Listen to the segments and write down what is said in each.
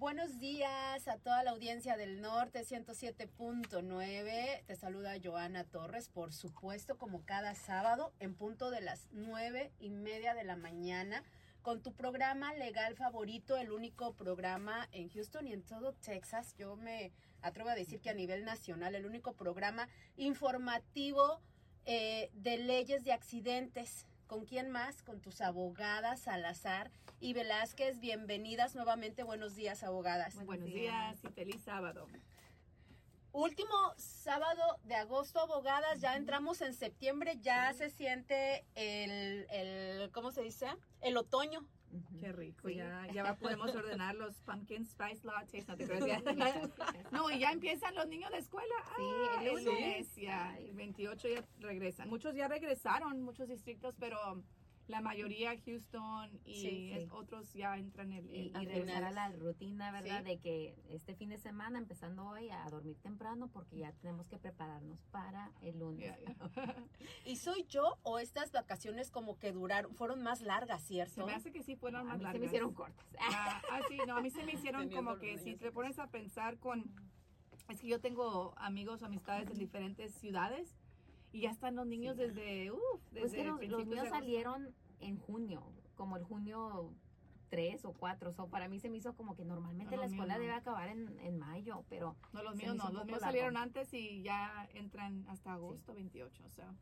Buenos días a toda la audiencia del norte 107.9. Te saluda Joana Torres, por supuesto, como cada sábado, en punto de las nueve y media de la mañana, con tu programa legal favorito, el único programa en Houston y en todo Texas. Yo me atrevo a decir que a nivel nacional, el único programa informativo eh, de leyes de accidentes. ¿Con quién más? Con tus abogadas Salazar y Velázquez. Bienvenidas nuevamente. Buenos días, abogadas. Buenos, días. y feliz sábado. Último sábado de agosto, abogadas, ya entramos en septiembre, ya se siente el, el, ¿cómo se dice? El otoño. Qué rico, ya, ya podemos ordenar los pumpkin spice lattes, no te No, y ya empiezan los niños de escuela. Sí, ah, el lunes, ya, el 28 ya regresan. Muchos ya regresaron, muchos distritos, pero la mayoría Houston y otros ya entran en el... Y, regresar a la rutina, ¿verdad? De que este fin de semana, empezando hoy, a dormir temprano porque ya tenemos que prepararnos para el lunes. ¿Y soy yo o estas vacaciones como que duraron, fueron más largas, cierto? Se me hace que sí fueron más largas. se me hicieron cortas. Ah, ah, sí, no, a mí se me hicieron como que si te pones a pensar con... Es que yo tengo amigos, amistades en diferentes ciudades y ya están los niños desde, uff, pues desde pues los, míos salieron en junio, como el junio 3 o 4. So, para mí se me hizo como que normalmente la escuela debe acabar en, en, mayo, pero... No, los míos no, los míos salieron antes y ya entran hasta agosto 28, o sea...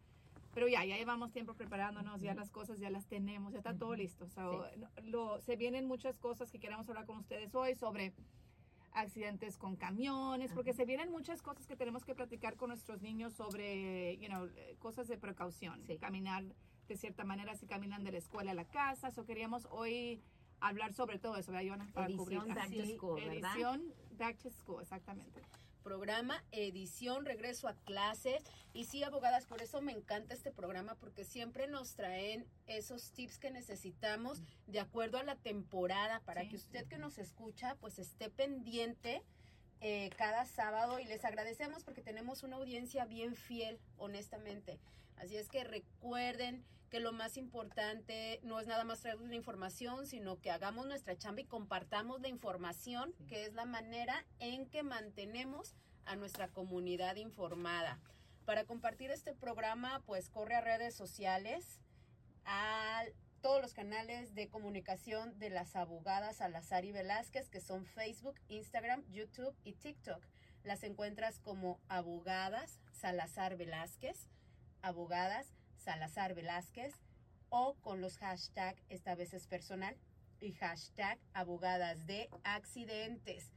Pero ya, ya llevamos tiempo preparándonos, ya las cosas ya las tenemos, ya está todo listo. Sea, lo, se vienen muchas cosas que queremos hablar con ustedes hoy sobre accidentes con camiones, porque se vienen muchas cosas que tenemos que platicar con nuestros niños sobre, you know, cosas de precaución, caminar de cierta manera si caminan de la escuela a la casa, eso queríamos hoy hablar sobre todo eso, ¿verdad, Para edición Back to School, Edición Back to School, exactamente programa, edición, regreso a clases. Y sí, abogadas, por eso me encanta este programa, porque siempre nos traen esos tips que necesitamos de acuerdo a la temporada, para que usted que nos escucha, pues esté pendiente. Eh, cada sábado y les agradecemos porque tenemos una audiencia bien fiel, honestamente. Así es que recuerden que lo más importante no es nada más traer la información, sino que hagamos nuestra chamba y compartamos la información, que es la manera en que mantenemos a nuestra comunidad informada. Para compartir este programa, pues corre a redes sociales, a todos los canales de comunicación de las abogadas Salazar y Velázquez, que son Facebook, Instagram, YouTube y TikTok. Las encuentras como abogadas Salazar Velázquez, abogadas Salazar Velázquez o con los hashtag, esta vez es personal, y hashtag abogadas de accidentes.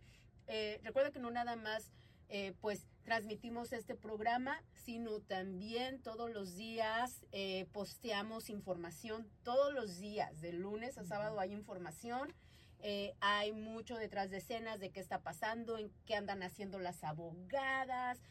Eh, recuerda que no nada más eh, pues transmitimos este programa, sino también todos los días eh, posteamos información, todos los días, de lunes a sábado hay información. Hay mucho detrás de escenas de qué está pasando, en qué andan haciendo las abogadas,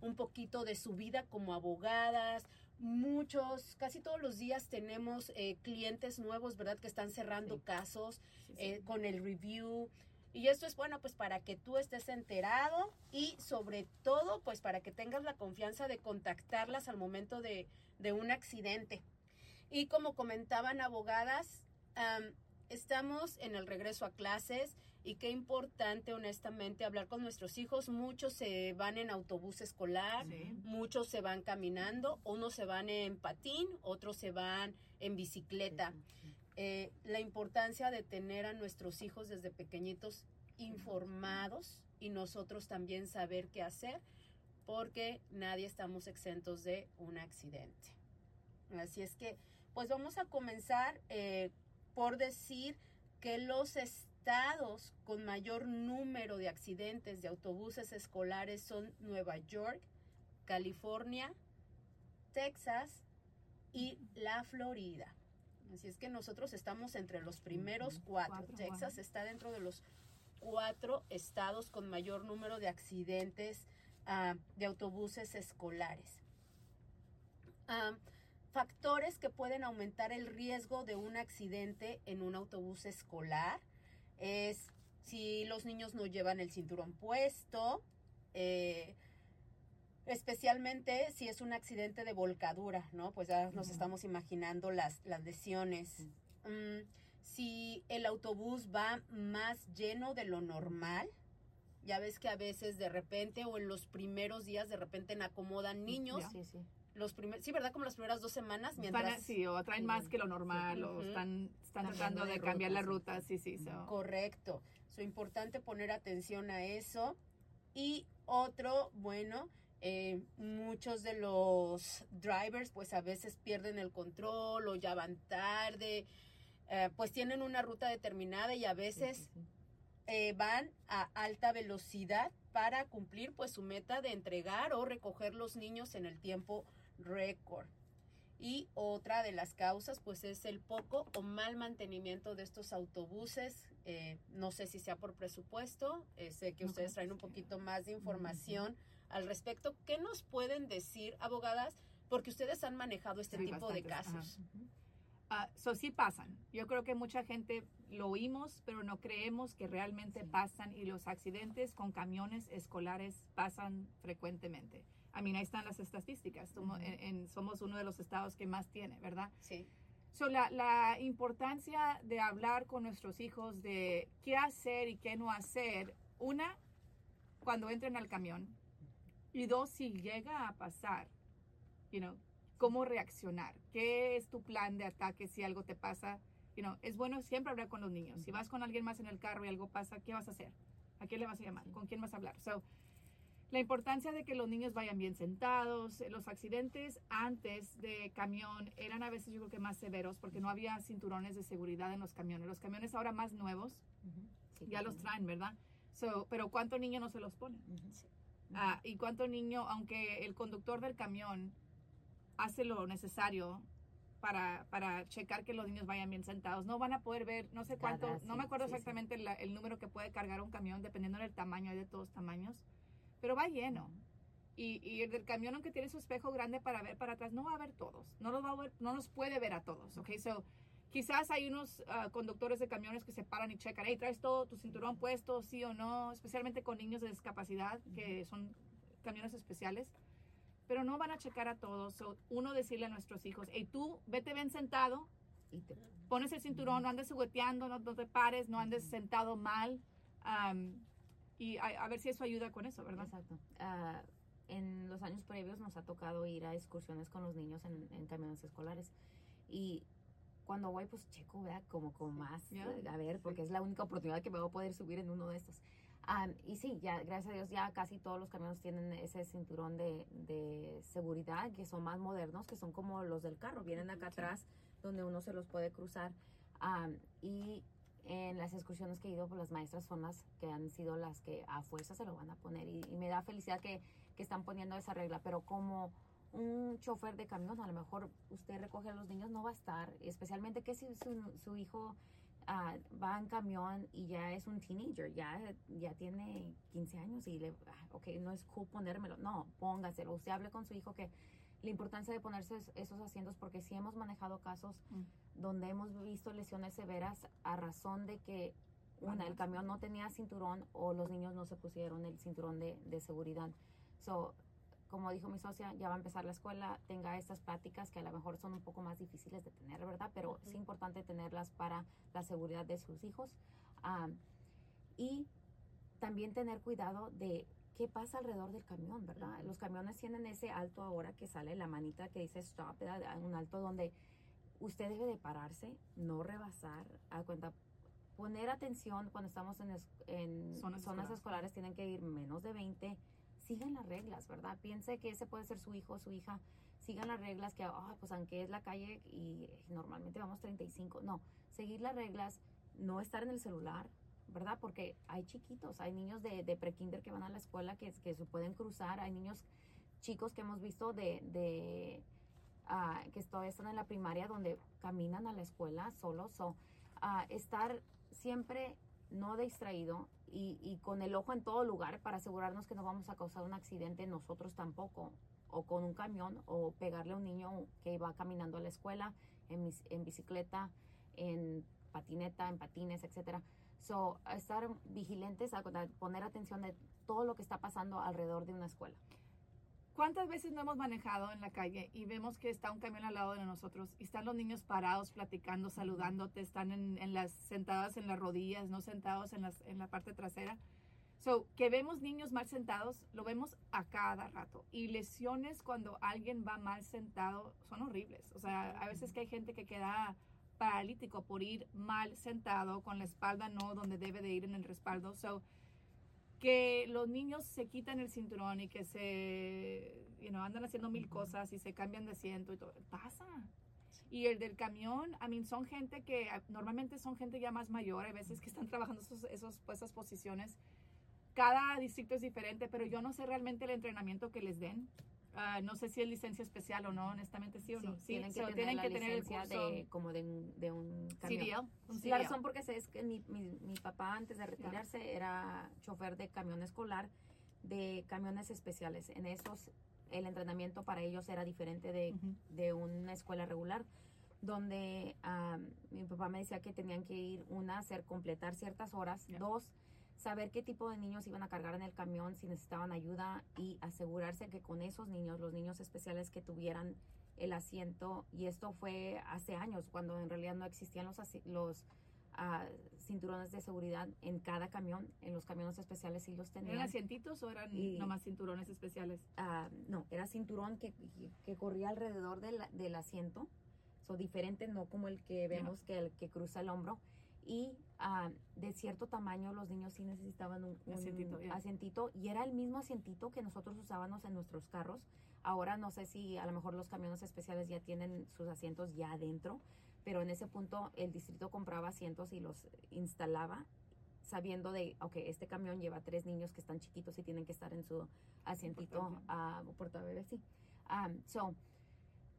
un poquito de su vida como abogadas, muchos, casi todos los días tenemos eh, clientes nuevos, ¿verdad? Que están cerrando casos eh, con el review. Y esto es bueno, pues para que tú estés enterado y sobre todo, pues para que tengas la confianza de contactarlas al momento de, de un accidente. Y como comentaban abogadas, estamos en el regreso a clases y qué importante honestamente hablar con nuestros hijos. Muchos se van en autobús escolar, muchos se van caminando, unos se van en patín, otros se van en bicicleta. Eh, la importancia de tener a nuestros hijos desde pequeñitos informados y nosotros también saber qué hacer porque nadie estamos exentos de un accidente. Así es que, pues vamos a comenzar eh, por decir que los estados con mayor número de accidentes de autobuses escolares son Nueva York, California, Texas y la Florida. Así es que nosotros estamos entre los primeros cuatro. Texas está dentro de los cuatro estados con mayor número de accidentes ah, de autobuses escolares. Ah, factores que pueden aumentar el riesgo de un accidente en un autobús escolar es si los niños no llevan el cinturón puesto, eh, especialmente si es un accidente de volcadura, ¿no? Pues ya nos estamos imaginando las, las lesiones. Mm, si el autobús va más lleno de lo normal, ya ves que a veces de repente o en los primeros días de repente acomodan niños. Sí, sí. Los primer, sí, ¿verdad? Como las primeras dos semanas. Mientras, sí, o traen más que lo normal, o están, están tratando de, cambiar la ruta, sí, sí. Correcto. Es importante poner atención a eso. Y otro, bueno, eh, muchos de los drivers pues a veces pierden el control o ya van tarde, eh, pues tienen una ruta determinada y a veces eh, van a alta velocidad para cumplir pues su meta de entregar o recoger los niños en el tiempo récord. Y otra de las causas pues es el poco o mal mantenimiento de estos autobuses. Eh, no sé si sea por presupuesto, eh, sé que ustedes traen un poquito más de información al respecto. ¿Qué nos pueden decir, abogadas? Porque ustedes han manejado este tipo de casos. Uh, sí pasan. Yo creo que mucha gente lo oímos, pero no creemos que realmente pasan y los accidentes con camiones escolares pasan frecuentemente. A mí ahí están las estadísticas. Somos, en, somos uno de los estados que más tiene, ¿verdad? Sí. So, la, la, importancia de hablar con nuestros hijos de qué hacer y qué no hacer, una, cuando entren al camión, y dos, si llega a pasar, you know, cómo reaccionar, qué es tu plan de ataque si algo te pasa. You know, es bueno siempre hablar con los niños. Si vas con alguien más en el carro y algo pasa, ¿qué vas a hacer? ¿A quién le vas a llamar? ¿Con quién vas a hablar? So, la importancia de que los niños vayan bien sentados. Los accidentes antes de camión eran a veces yo creo que más severos porque no había cinturones de seguridad en los camiones. Los camiones ahora más nuevos ya los traen, ¿verdad? So, pero ¿cuánto niño no se los pone? Ah, y cuánto niño, aunque el conductor del camión hace lo necesario para, para checar que los niños vayan bien sentados, no van a poder ver, no sé cuánto, no me acuerdo exactamente el número que puede cargar un camión dependiendo del tamaño, hay de todos tamaños pero va lleno. Y, y, el del camión, aunque tiene su espejo grande para ver para atrás, no va a ver todos. No los, va a ver, no los puede ver a todos. Okay, so, quizás hay unos ah, conductores de camiones que se paran y checan, hey, ¿traes todo tu cinturón puesto, sí o no? Especialmente con niños de discapacidad, que son camiones especiales. Pero no van a checar a todos. So, uno decirle a nuestros hijos, hey, tú vete bien sentado, y te pones el cinturón, no andes jugueteando, no, te pares, no andes sentado mal y a, ver si eso ayuda con eso, ¿verdad? Exacto. Uh, en los años previos nos ha tocado ir a excursiones con los niños en, en camiones escolares y cuando voy pues checo, ¿verdad? Como con más, a ver, porque es la única oportunidad que me voy a poder subir en uno de estos. Um, y sí, ya gracias a Dios ya casi todos los camiones tienen ese cinturón de, de seguridad que son más modernos, que son como los del carro, vienen acá atrás donde uno se los puede cruzar. Um, y en las excursiones que he ido, por pues, las maestras son las que han sido las que a fuerza se lo van a poner y, me da felicidad que, que, están poniendo esa regla, pero como un chofer de camión, a lo mejor usted recoge a los niños, no va a estar, especialmente que si su, su hijo uh, va en camión y ya es un teenager, ya, ya tiene 15 años y le, ah, ok, no es cool ponérmelo, no, póngaselo, usted hable con su hijo que la importancia de ponerse esos asientos porque si hemos manejado casos mm. donde hemos visto lesiones severas a razón de que una, el camión no tenía cinturón o los niños no se pusieron el cinturón de, de seguridad. So, como dijo mi socia, ya va a empezar la escuela, tenga estas pláticas que a lo mejor son un poco más difíciles de tener, ¿verdad? Pero es importante tenerlas para la seguridad de sus hijos. Ah, y también tener cuidado de qué pasa alrededor del camión, ¿verdad? Los camiones tienen ese alto ahora que sale la manita que dice stop, ¿verdad? Un alto donde usted debe de pararse, no rebasar, a cuenta, poner atención cuando estamos en, en zonas, escolares. tienen que ir menos de 20, sigan las reglas, ¿verdad? Piense que ese puede ser su hijo o su hija, sigan las reglas que, ah, pues aunque es la calle y normalmente vamos 35, no, seguir las reglas, no estar en el celular, ¿verdad? Porque hay chiquitos, hay niños de, de pre-kinder que van a la escuela que, se pueden cruzar, hay niños chicos que hemos visto de, de uh, que todavía están en la primaria donde caminan a la escuela solos. o uh, estar siempre no distraído y, y, con el ojo en todo lugar para asegurarnos que no vamos a causar un accidente nosotros tampoco, o con un camión, o pegarle a un niño que va caminando a la escuela en, en bicicleta, en patineta, en patines, etcétera. So, estar vigilentes, a poner atención de todo lo que está pasando alrededor de una escuela. ¿Cuántas veces no hemos manejado en la calle y vemos que está un camión al lado de nosotros y están los niños parados, platicando, saludándote, están en, en las, sentadas en las rodillas, no sentados en, las, en la parte trasera? So, que vemos niños mal sentados, lo vemos a cada rato. Y lesiones cuando alguien va mal sentado son horribles. O sea, a veces que hay gente que queda paralítico por ir mal sentado, con la espalda no donde debe de ir en el respaldo. So, que los niños se quitan el cinturón y que se, you know, andan haciendo mil cosas y se cambian de asiento y todo, pasa. Y el del camión, I mean, son gente que ah, normalmente son gente ya más mayor, hay veces que están trabajando esos, esos, esas posiciones. Cada distrito es diferente, pero yo no sé realmente el entrenamiento que les den. Uh, no sé si es licencia especial o no, honestamente sí o no. Sí, tienen que so, tener, tienen la que tener el curso de, como de, un, de un camión. CDL, un La razón porque sé es que mi, mi, mi papá antes de retirarse yeah. era chofer de camión escolar de camiones especiales. En esos el entrenamiento para ellos era diferente de, uh -huh. de una escuela regular donde um, mi papá me decía que tenían que ir una hacer completar ciertas horas, yeah. dos saber qué tipo de niños iban a cargar en el camión, si necesitaban ayuda y asegurarse que con esos niños, los niños especiales que tuvieran el asiento, y esto fue hace años, cuando en realidad no existían los, los uh, cinturones de seguridad en cada camión, en los camiones especiales sí los tenían. ¿Eran asientitos o eran y, nomás cinturones especiales? Uh, no, era cinturón que, que corría alrededor del, del asiento, so, diferente, no como el que vemos yeah. que el que cruza el hombro y uh, de cierto tamaño los niños sí necesitaban un, un asientito, yeah. asientito, y era el mismo asientito que nosotros usábamos en nuestros carros. Ahora no sé si a lo mejor los camiones especiales ya tienen sus asientos ya adentro, pero en ese punto el distrito compraba asientos y los instalaba sabiendo de, ok, este camión lleva tres niños que están chiquitos y tienen que estar en su asientito uh, portabebés, sí. Um, so,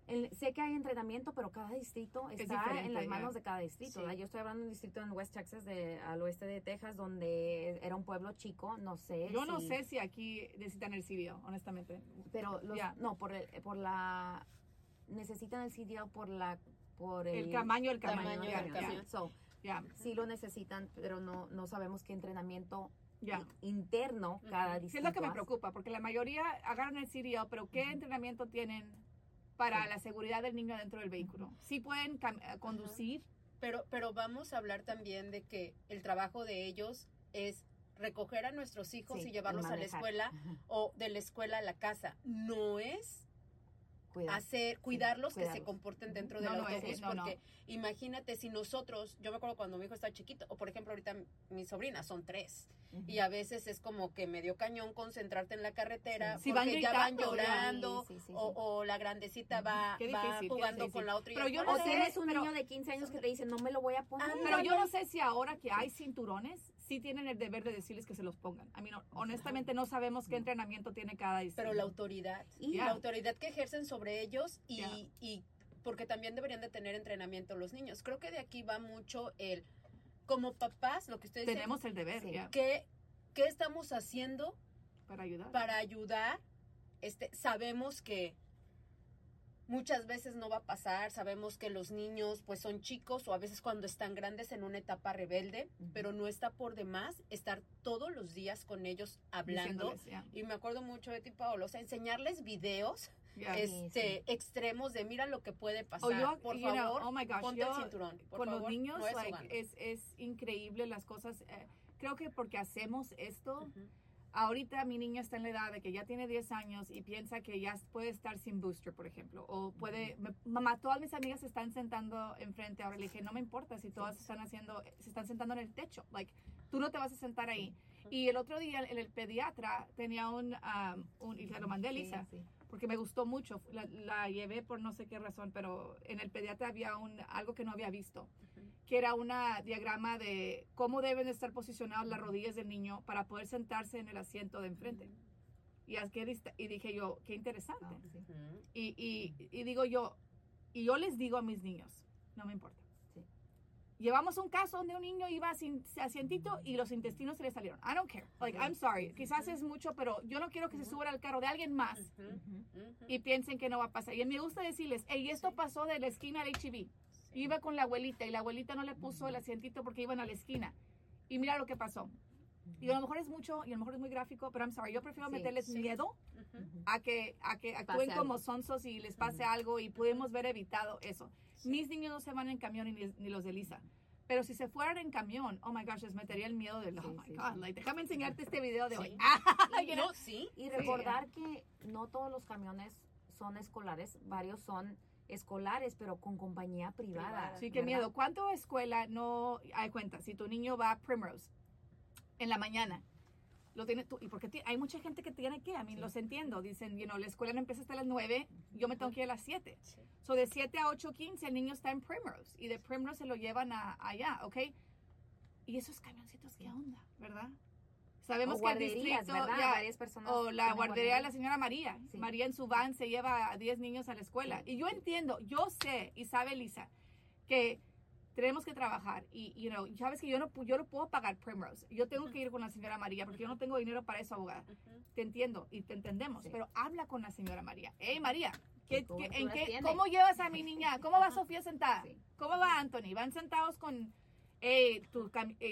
el, sé que hay entrenamiento, pero cada distrito está en las manos yeah. de cada distrito. Sí. Yo estoy hablando de un distrito en West Texas, de, al oeste de Texas, donde era un pueblo chico. No sé. Yo si, no sé si aquí necesitan el CDL, honestamente. Pero los, yeah. no, por, el, por la. Necesitan el CDL por la. Por el, el tamaño del camión. Camión. So, sí lo necesitan, pero no, no sabemos qué entrenamiento ya. interno cada distrito. es lo que me preocupa, porque la mayoría agarran el CDL, pero ¿qué entrenamiento tienen para sí. la seguridad del niño dentro del vehículo. Sí pueden eh, conducir. Pero, pero vamos a hablar también de que el trabajo de ellos es recoger a nuestros hijos sí, y llevarlos a la escuela Ajá. o de la escuela a la casa. No es Cuidar. hacer cuidarlos sí, que se comporten dentro del no, autobús no, no, porque imagínate si nosotros yo me acuerdo cuando mi hijo está chiquito o por ejemplo ahorita mis sobrinas son tres uh -huh. y a veces es como que medio cañón concentrarte en la carretera sí. porque si ya van llorando o, o, la grandecita va, uh -huh. va jugando con la otra pero yo no o sé, tienes un niño de 15 años que te dice no me lo voy a poner ah, pero yo no sé si ahora que hay cinturones sí tienen el deber de decirles que se los pongan. A mí no, honestamente no sabemos qué entrenamiento tiene cada distrito. Pero la autoridad, y yeah. la autoridad que ejercen sobre ellos y, yeah. y porque también deberían de tener entrenamiento los niños. Creo que de aquí va mucho el, como papás, lo que ustedes Tenemos dicen, el deber, sí, ¿qué, ¿qué estamos haciendo para ayudar? Para ayudar, este, sabemos que muchas veces no va a pasar, sabemos que los niños pues son chicos o a veces cuando están grandes en una etapa rebelde, uh -huh. pero no está por demás estar todos los días con ellos hablando. Y me acuerdo mucho de ti, Paolo, o sea, enseñarles videos Yeah. este sí, sí. extremos de mira lo que puede pasar. Oh, yo, por favor, know, oh my gosh, ponte yo, el cinturón. Por con favor, los niños no like, es, es, increíble las cosas. Eh, creo que porque hacemos esto, uh -huh. ahorita mi niña está en la edad de que ya tiene 10 años y piensa que ya puede estar sin booster, por ejemplo. O puede, uh -huh. me, mamá, todas mis amigas se están sentando enfrente. Ahora le dije, no me importa si todas están haciendo, se están sentando en el techo. Like, tú no te vas a sentar ahí. Y el otro día el, el pediatra tenía un, um, un, y se lo mandé a Lisa. Porque me gustó mucho. La, la, llevé por no sé qué razón, pero en el pediatra había un, algo que no había visto, uh -huh. que era un diagrama de cómo deben estar posicionadas las rodillas del niño para poder sentarse en el asiento de enfrente. Uh -huh. y, y, dije yo, qué interesante. Uh -huh. y, y, y digo yo, y yo les digo a mis niños, no me importa. Llevamos un caso donde un niño iba sin asientito y los intestinos se le salieron. I don't care. Like, I'm sorry. Quizás es mucho, pero yo no quiero que se suban al carro de alguien más y piensen que no va a pasar. Y me gusta decirles, hey, esto pasó de la esquina del HB. Iba con la abuelita y la abuelita no le puso el asientito porque iban a la esquina. Y mira lo que pasó. Y a lo mejor es mucho, y a lo mejor es muy gráfico, pero I'm sorry, yo prefiero meterles miedo a que, a que actúen como sonsos y les pase algo y pudimos ver evitado eso. Mis niños no se van en camión ni, ni, los de Lisa. Pero si se fueran en camión, oh my gosh, les metería el miedo de, oh my god, like, déjame enseñarte este video de hoy. y, sí. y recordar que no todos los camiones son escolares, varios son escolares, pero con compañía privada. Sí, qué miedo. ¿Cuánto escuela no hay cuenta? Si tu niño va a Primrose en la mañana, lo tiene tú, y porque hay mucha gente que tiene que, a mí los entiendo, dicen, you know, la escuela no empieza hasta las 9, yo me tengo que ir a las 7. So de 7 a 8.15 el niño está en Primrose y de Primrose se lo llevan a, allá, ¿ok? Y esos camioncitos, ¿qué onda? ¿Verdad? Sabemos que el distrito, Varias personas o la guardería de la señora María. María en su van se lleva a 10 niños a la escuela. Y yo entiendo, yo sé, y sabe Lisa, que tenemos que trabajar y, you know, sabes que yo no, yo no puedo pagar Primrose. Yo tengo que ir con la señora María porque yo no tengo dinero para eso, abogada. Te entiendo y te entendemos, pero habla con la señora María. Hey, María, ¿qué, en qué, ¿cómo llevas a mi niña? ¿Cómo va Sofía sentada? ¿Cómo va Anthony? ¿Van sentados con... Hey, tu,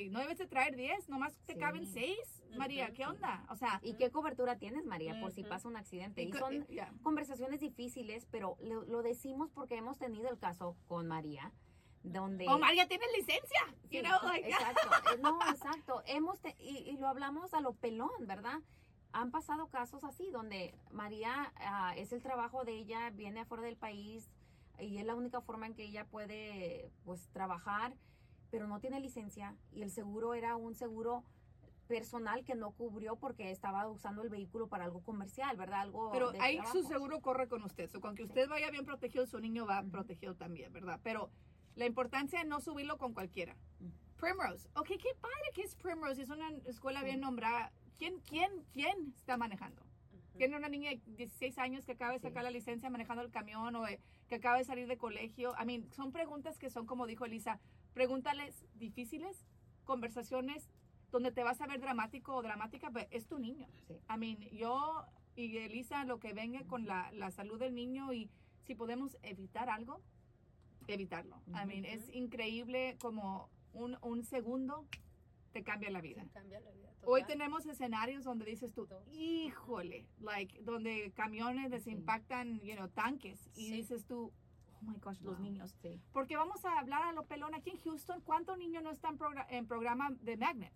no debes de traer 10, nomás te caben 6. María, ¿qué onda? O sea, ¿y qué cobertura tienes, María, por si pasa un accidente? Y, son conversaciones difíciles, pero lo, lo, decimos porque hemos tenido el caso con María donde... Oh, María tiene licencia. exacto. Eh, no, exacto. Hemos y, lo hablamos a lo pelón, ¿verdad? Han pasado casos así donde María ah, es el trabajo de ella, viene afuera del país y es la única forma en que ella puede pues trabajar, pero no tiene licencia y el seguro era un seguro personal que no cubrió porque estaba usando el vehículo para algo comercial, ¿verdad? Algo Pero ahí su seguro corre con usted. So, con que usted vaya bien protegido, su niño va protegido también, ¿verdad? Pero la importancia de no subirlo con cualquiera. Primrose. Ok, qué padre que es Primrose. Es una escuela bien nombrada. ¿Quién, quién, quién está manejando? ¿Tiene una niña de 16 años que acaba de sacar la licencia manejando el camión o que acaba de salir de colegio? I mean, son preguntas que son, como dijo Elisa, pregúntales difíciles, conversaciones donde te vas a ver dramático o dramática, pero es tu niño. I mean, yo y Elisa, lo que venga con la, la salud del niño y si podemos evitar algo, evitarlo. I mean, es increíble como un, un segundo te cambia la vida. Cambia la vida Hoy tenemos escenarios donde dices tú, híjole, like, donde camiones desimpactan, you know, tanques, y dices tú, oh my gosh, los niños. Porque vamos a hablar a lo pelón aquí en Houston, ¿cuántos niños no están en programa de Magnet?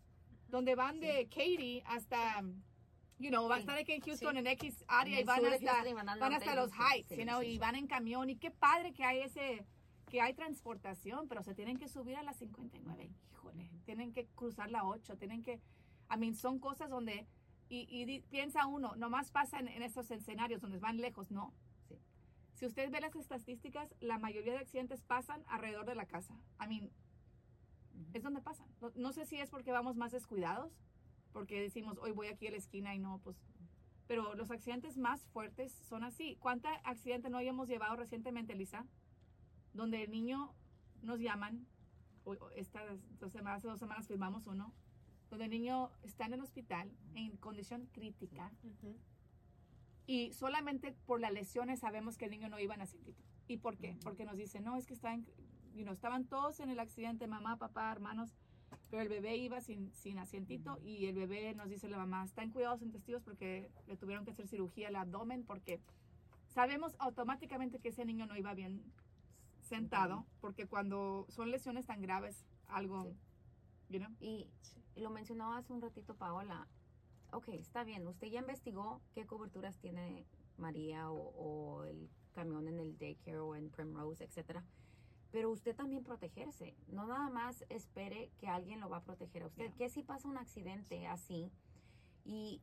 Donde van de Katy hasta you know, van a estar aquí en Houston en X área y van hasta, van hasta los Heights, you know, y van en camión y qué padre que hay ese que hay transportación, pero se tienen que subir a la 59. Híjole, tienen que cruzar la 8, tienen que, a mí son cosas donde, y, piensa uno, nomás pasan en estos escenarios donde van lejos, no. Si usted ve las estadísticas, la mayoría de accidentes pasan alrededor de la casa. I mean, es donde pasan. No, sé si es porque vamos más descuidados, porque decimos, hoy voy aquí a la esquina y no, pues pero los accidentes más fuertes son así. ¿Cuántos accidentes no hayamos llevado recientemente, Lisa? Donde el niño nos llaman, estas dos semanas, hace dos semanas firmamos uno, donde el niño está en el hospital en condición crítica y solamente por las lesiones sabemos que el niño no iba en asientito. ¿Y por qué? Porque nos dicen, no, es que están, you estaban todos en el accidente, mamá, papá, hermanos, pero el bebé iba sin, sin asientito y el bebé nos dice la mamá, está en cuidados intestinos porque le tuvieron que hacer cirugía al abdomen porque sabemos automáticamente que ese niño no iba bien sentado, porque cuando son lesiones tan graves, algo, you know? Y lo mencionaba hace un ratito Paola. Ok, está bien, usted ya investigó qué coberturas tiene María o, el camión en el daycare o en Primrose, etcétera. Pero usted también protegerse. No nada más espere que alguien lo va a proteger a usted. ¿Qué si pasa un accidente así y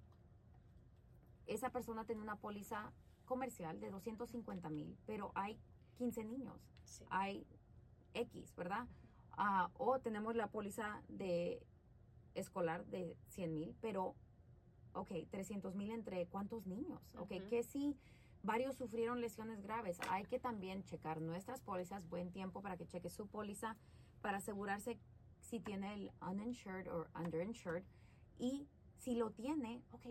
esa persona tiene una póliza comercial de 250 mil, pero hay 15 niños? hay X, ¿verdad? Ah, o tenemos la póliza de escolar de 100 mil, pero, ok, 300 mil entre cuántos niños, ok, que si varios sufrieron lesiones graves, hay que también checar nuestras pólizas, buen tiempo para que cheque su póliza para asegurarse si tiene el uninsured o underinsured y si lo tiene, ok,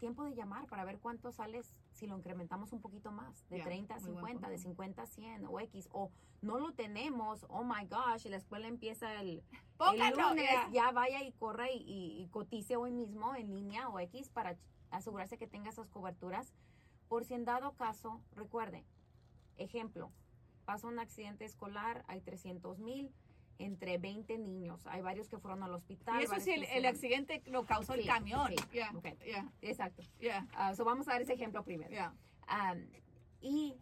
tiempo de llamar para ver cuánto sales si lo incrementamos un poquito más, de 30 a 50, de 50 a 100 o X, o no lo tenemos, oh my gosh, y la escuela empieza el, el lunes ya vaya y corra y, y, cotice hoy mismo en línea o X para asegurarse que tenga esas coberturas. Por si en dado caso, recuerde, ejemplo, pasa un accidente escolar, hay 300 mil entre 20 niños. Hay varios que fueron al hospital. Y eso sí, el, accidente lo causó el camión. Sí. Exacto. Ah, vamos a dar ese ejemplo primero. y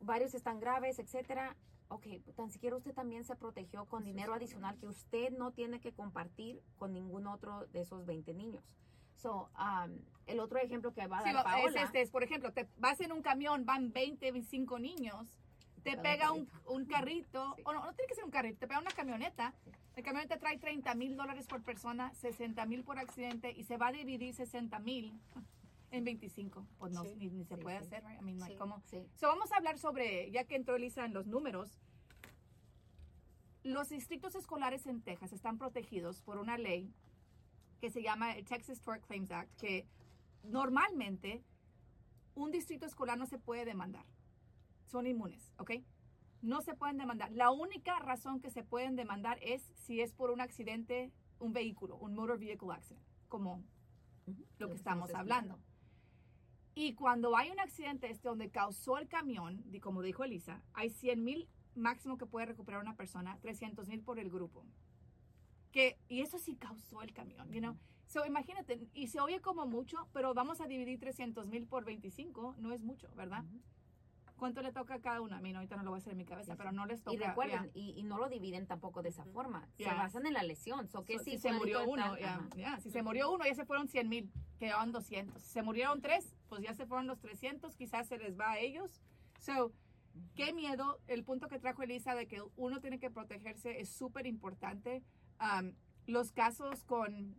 varios están graves, etcétera. Ok, tan siquiera usted también se protegió con dinero adicional que usted no tiene que compartir con ningún otro de esos 20 niños. So, el otro ejemplo que va a dar Paola, es este, es, por ejemplo, te vas en un camión, van 20, 25 niños te pega un, un carrito, o no, no tiene que ser un carrito, te pega una camioneta. La camioneta trae 30 mil dólares por persona, 60 mil por accidente y se va a dividir 60 mil en 25. Pues no, ni, se puede hacer, I mean, no hay cómo. So vamos a hablar sobre, ya que entró Elisa en los números, los distritos escolares en Texas están protegidos por una ley que se llama el Texas Tort Claims Act, que normalmente un distrito escolar no se puede demandar son inmunes, ¿ok? No se pueden demandar. La única razón que se pueden demandar es si es por un accidente, un vehículo, un motor vehicle accident, como lo que estamos hablando. Y cuando hay un accidente este donde causó el camión, como dijo Elisa, hay 100 mil máximo que puede recuperar una persona, 300 mil por el grupo. Que, y eso sí causó el camión, you know? So, imagínate, y se oye como mucho, pero vamos a dividir 300 mil por 25, no es mucho, ¿verdad? ¿Cuánto le toca a cada uno? A mí no, ahorita no lo voy a hacer en mi cabeza, pero no les toca. Y recuerden, y, no lo dividen tampoco de esa forma. Se basan en la lesión. So, que si, se murió uno, ya, si se murió uno, ya se fueron 100 mil, quedaban 200. Si se murieron tres, pues ya se fueron los 300, quizás se les va a ellos. So, qué miedo. El punto que trajo Elisa de que uno tiene que protegerse es súper importante. Um, los casos con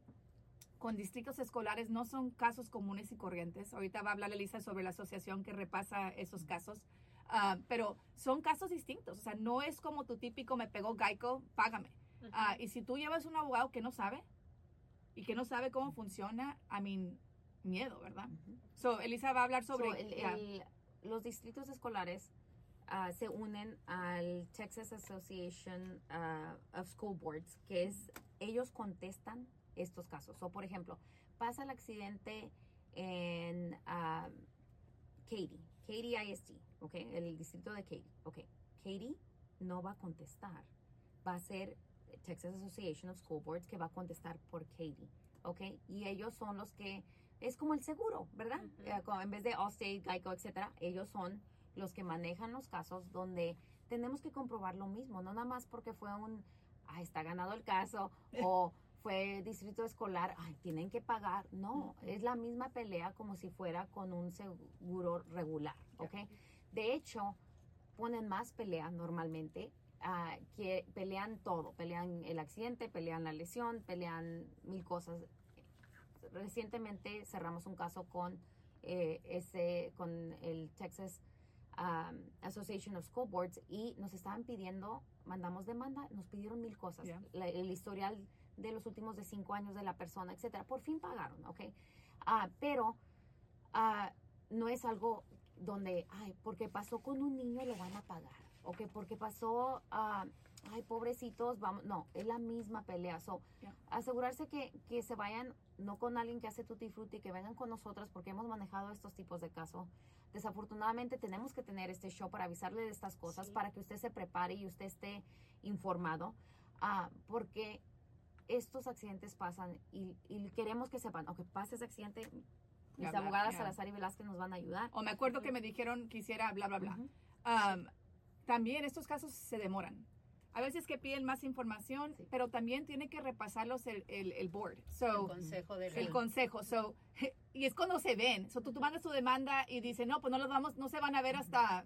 con distritos escolares no son casos comunes y corrientes. Ahorita va a hablar Elisa sobre la asociación que repasa esos casos. Ah, pero son casos distintos. O sea, no es como tu típico me pegó Geico, págame. Ah, y si tú llevas un abogado que no sabe y que no sabe cómo funciona, a mí miedo, ¿verdad? So, Elisa va a hablar sobre... los distritos escolares ah, se unen al Texas Association of School Boards, que es, ellos contestan estos casos. O, por ejemplo, pasa el accidente en um, Katy, Katy ISD, ¿ok? El distrito de Katy, ¿ok? Katy no va a contestar. Va a ser Texas Association of School Boards que va a contestar por Katy, ¿ok? Y ellos son los que, es como el seguro, ¿verdad? Eh, en vez de Allstate, Geico, etcétera, ellos son los que manejan los casos donde tenemos que comprobar lo mismo, no nada más porque fue un, ah, está ganado el caso, o fue distrito escolar, ay, tienen que pagar. No, es la misma pelea como si fuera con un seguro regular, ¿ok? De hecho, ponen más pelea normalmente, ah, que pelean todo, pelean el accidente, pelean la lesión, pelean mil cosas. Recientemente cerramos un caso con eh, ese, con el Texas um, Association of School Boards y nos estaban pidiendo, mandamos demanda, nos pidieron mil cosas. el historial de los últimos de cinco años de la persona, etcétera. Por fin pagaron, ¿ok? Ah, pero ah, no es algo donde, ay, porque pasó con un niño lo van a pagar, ¿ok? Porque pasó, uh, ay, pobrecitos, vamos, no, es la misma pelea. So, asegurarse que, que, se vayan, no con alguien que hace tutti frutti, que vengan con nosotras porque hemos manejado estos tipos de casos. Desafortunadamente tenemos que tener este show para avisarle de estas cosas, para que usted se prepare y usted esté informado, uh, porque estos accidentes pasan y, queremos que sepan, aunque pase ese accidente, mis abogadas Salazar y Velázquez nos van a ayudar. O me acuerdo que me dijeron que hiciera bla, bla, bla. también estos casos se demoran. A veces que piden más información, pero también tiene que repasarlos el, el, board. el consejo de El consejo. So, y es cuando se ven. So, tú, tú mandas tu demanda y dice, no, pues no los vamos, no se van a ver hasta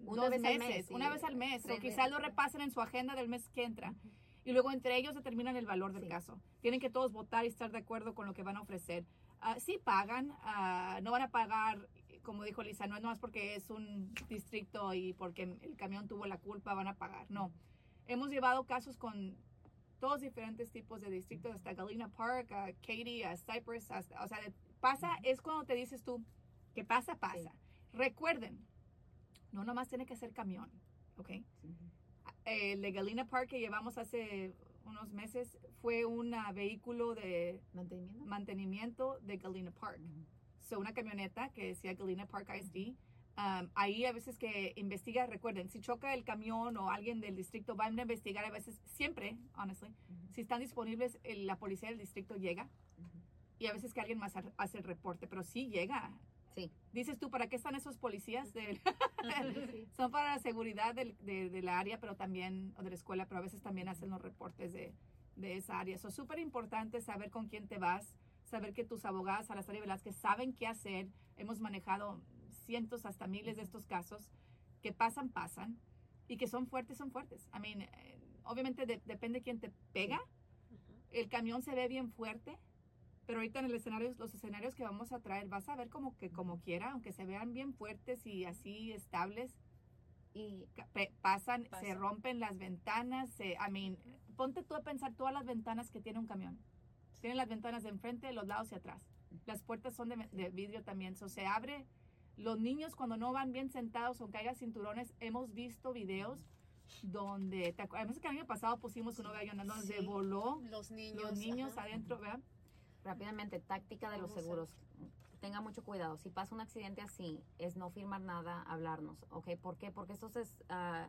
una dos vez meses, al mes, una vez al mes. O quizás lo repasen en su agenda del mes que entra y luego entre ellos determinan el valor del caso. Tienen que todos votar y estar de acuerdo con lo que van a ofrecer. Uh, sí pagan, uh, no van a pagar, como dijo Lisa, no es más porque es un distrito y porque el camión tuvo la culpa, van a pagar. No. Hemos llevado casos con todos diferentes tipos de distritos, hasta Galena Park, a Katy, a Cypress, o sea, pasa, es cuando te dices tú, que pasa, pasa. Recuerden, no nomás tiene que ser camión, ¿ok? El de Galena Park que llevamos hace unos meses, fue un vehículo de mantenimiento, mantenimiento de Galena Park. So, una camioneta que decía Galena Park ISD. Um, ahí a veces que investiga, recuerden, si choca el camión o alguien del distrito, van a investigar a veces, siempre, honestly, si están disponibles, la policía del distrito llega y a veces que alguien más hace el reporte, pero sí llega. Sí. Dices tú, ¿para qué están esos policías? De, Son para la seguridad del, de, la área, pero también, o de la escuela, pero a veces también hacen los reportes de, de esa área. Es súper importante saber con quién te vas, saber que tus abogadas, a las que saben qué hacer. Hemos manejado cientos hasta miles de estos casos que pasan, pasan, y que son fuertes, son fuertes. I mean, eh, obviamente depende quién te pega. El camión se ve bien fuerte, pero ahorita en el escenario, los escenarios que vamos a traer, vas a ver como que como quiera, aunque se vean bien fuertes y así estables, y pasan, se rompen las ventanas, se, I mean, ponte tú a pensar todas las ventanas que tiene un camión. Tienen las ventanas de enfrente, de los lados y atrás. Las puertas son de, vidrio también, so se abre. Los niños cuando no van bien sentados o haya cinturones, hemos visto videos donde, además que el año pasado pusimos uno de donde voló los niños, los niños adentro, ¿verdad? Rápidamente, táctica de los seguros. Tenga mucho cuidado. Si pasa un accidente así, es no firmar nada, hablarnos, ¿ok? ¿Por qué? Porque estos es, uh,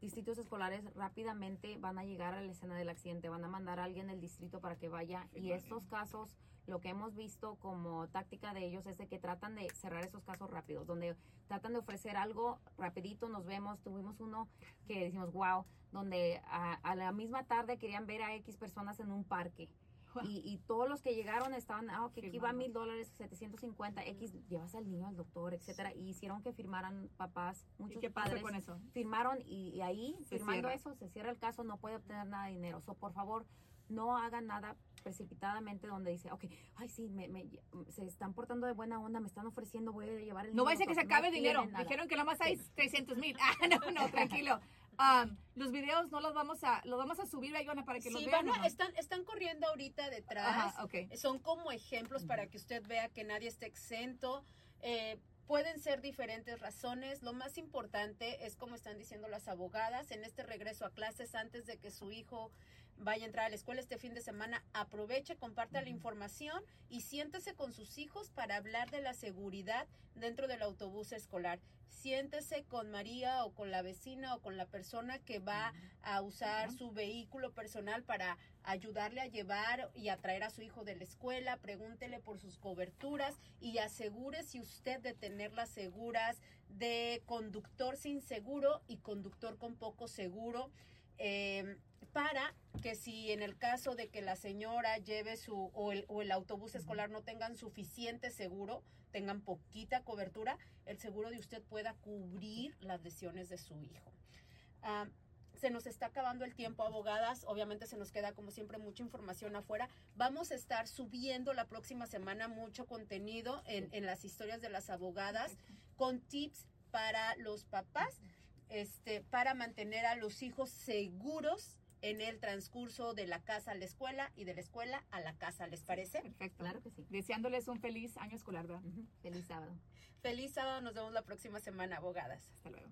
distritos escolares rápidamente van a llegar a la escena del accidente, van a mandar a alguien del distrito para que vaya. y estos casos, lo que hemos visto como táctica de ellos es de que tratan de cerrar esos casos rápidos, donde tratan de ofrecer algo rapidito, nos vemos, tuvimos uno que decimos, wow, donde a, a la misma tarde querían ver a X personas en un parque y, y, todos los que llegaron estaban, ah, ok, aquí va mil dólares, 750, X, llevas al niño al doctor, etcétera. Y hicieron que firmaran papás, muchos qué padres. con eso? Firmaron y, ahí, firmando eso, se cierra el caso, no puede obtener nada de dinero. So, por favor, no hagan nada precipitadamente donde dice, ok, ay, sí, me, me, se están portando de buena onda, me están ofreciendo, voy a llevar el No va a ser que se acabe el dinero. Dijeron que nomás hay 300 mil. Ah, no, no, tranquilo. Um, los videos no los vamos a los vamos a subir Ayona para que los vean. están están corriendo ahorita detrás. Son como ejemplos para que usted vea que nadie está exento. Eh, pueden ser diferentes razones. Lo más importante es como están diciendo las abogadas en este regreso a clases antes de que su hijo vaya a entrar a la escuela este fin de semana, aproveche, comparta la información y siéntese con sus hijos para hablar de la seguridad dentro del autobús escolar. Siéntese con María o con la vecina o con la persona que va a usar su vehículo personal para ayudarle a llevar y a traer a su hijo de la escuela. Pregúntele por sus coberturas y asegúrese usted de tenerlas seguras de conductor sin seguro y conductor con poco seguro. Eh, para que si en el caso de que la señora lleve su o el, o el autobús escolar no tengan suficiente seguro, tengan poquita cobertura, el seguro de usted pueda cubrir las lesiones de su hijo. Ah, se nos está acabando el tiempo, abogadas. Obviamente se nos queda, como siempre, mucha información afuera. Vamos a estar subiendo la próxima semana mucho contenido en, en las historias de las abogadas con tips para los papás, este, para mantener a los hijos seguros en el transcurso de la casa a la escuela y de la escuela a la casa, ¿les parece? Perfecto. Claro que sí. Deseándoles un feliz año escolar, ¿verdad? Feliz sábado. Feliz sábado, nos vemos la próxima semana, abogadas. Hasta luego.